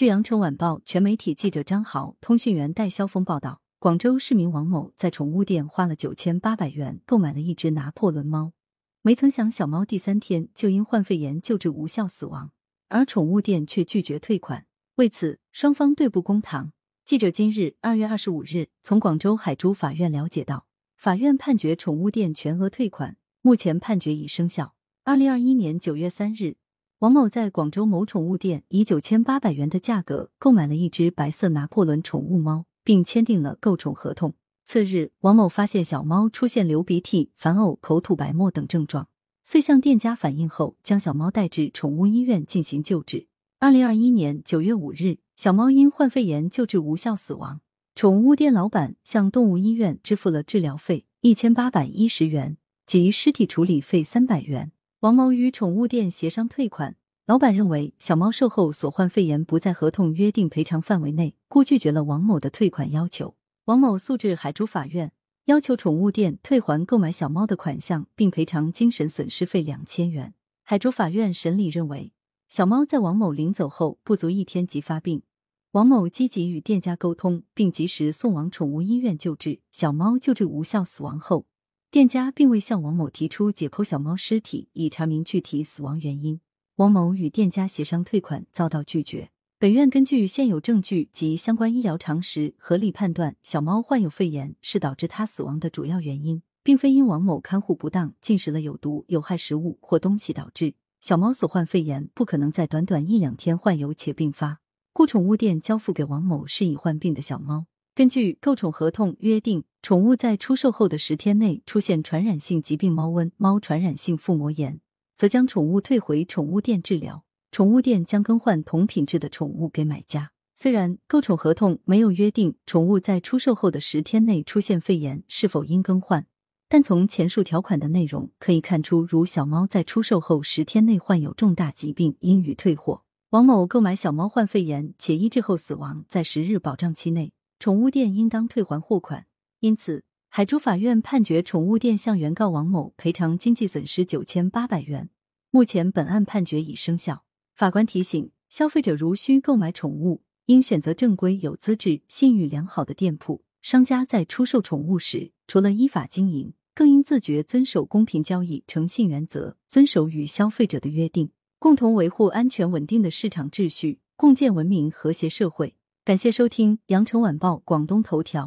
据羊城晚报全媒体记者张豪、通讯员戴肖峰报道，广州市民王某在宠物店花了九千八百元购买了一只拿破仑猫，没曾想小猫第三天就因患肺炎救治无效死亡，而宠物店却拒绝退款。为此，双方对簿公堂。记者今日二月二十五日从广州海珠法院了解到，法院判决宠物店全额退款，目前判决已生效。二零二一年九月三日。王某在广州某宠物店以九千八百元的价格购买了一只白色拿破仑宠物猫，并签订了购宠合同。次日，王某发现小猫出现流鼻涕、烦呕、口吐白沫等症状，遂向店家反映后，将小猫带至宠物医院进行救治。二零二一年九月五日，小猫因患肺炎救治无效死亡，宠物店老板向动物医院支付了治疗费一千八百一十元及尸体处理费三百元。王某与宠物店协商退款，老板认为小猫售后所患肺炎不在合同约定赔偿范围内，故拒绝了王某的退款要求。王某诉至海珠法院，要求宠物店退还购买小猫的款项，并赔偿精神损失费两千元。海珠法院审理认为，小猫在王某临走后不足一天即发病，王某积极与店家沟通，并及时送往宠物医院救治，小猫救治无效死亡后。店家并未向王某提出解剖小猫尸体以查明具体死亡原因，王某与店家协商退款遭到拒绝。本院根据现有证据及相关医疗常识，合理判断小猫患有肺炎是导致它死亡的主要原因，并非因王某看护不当、进食了有毒有害食物或东西导致。小猫所患肺炎不可能在短短一两天患有且并发，故宠物店交付给王某是已患病的小猫。根据购宠合同约定，宠物在出售后的十天内出现传染性疾病猫瘟、猫传染性腹膜炎，则将宠物退回宠物店治疗。宠物店将更换同品质的宠物给买家。虽然购宠合同没有约定宠物在出售后的十天内出现肺炎是否应更换，但从前述条款的内容可以看出，如小猫在出售后十天内患有重大疾病，应予退货。王某购买小猫患肺炎且医治后死亡，在十日保障期内。宠物店应当退还货款，因此海珠法院判决宠物店向原告王某赔偿经济损失九千八百元。目前本案判决已生效。法官提醒消费者，如需购买宠物，应选择正规、有资质、信誉良好的店铺。商家在出售宠物时，除了依法经营，更应自觉遵守公平交易、诚信原则，遵守与消费者的约定，共同维护安全稳定的市场秩序，共建文明和谐社会。感谢收听《羊城晚报广东头条》，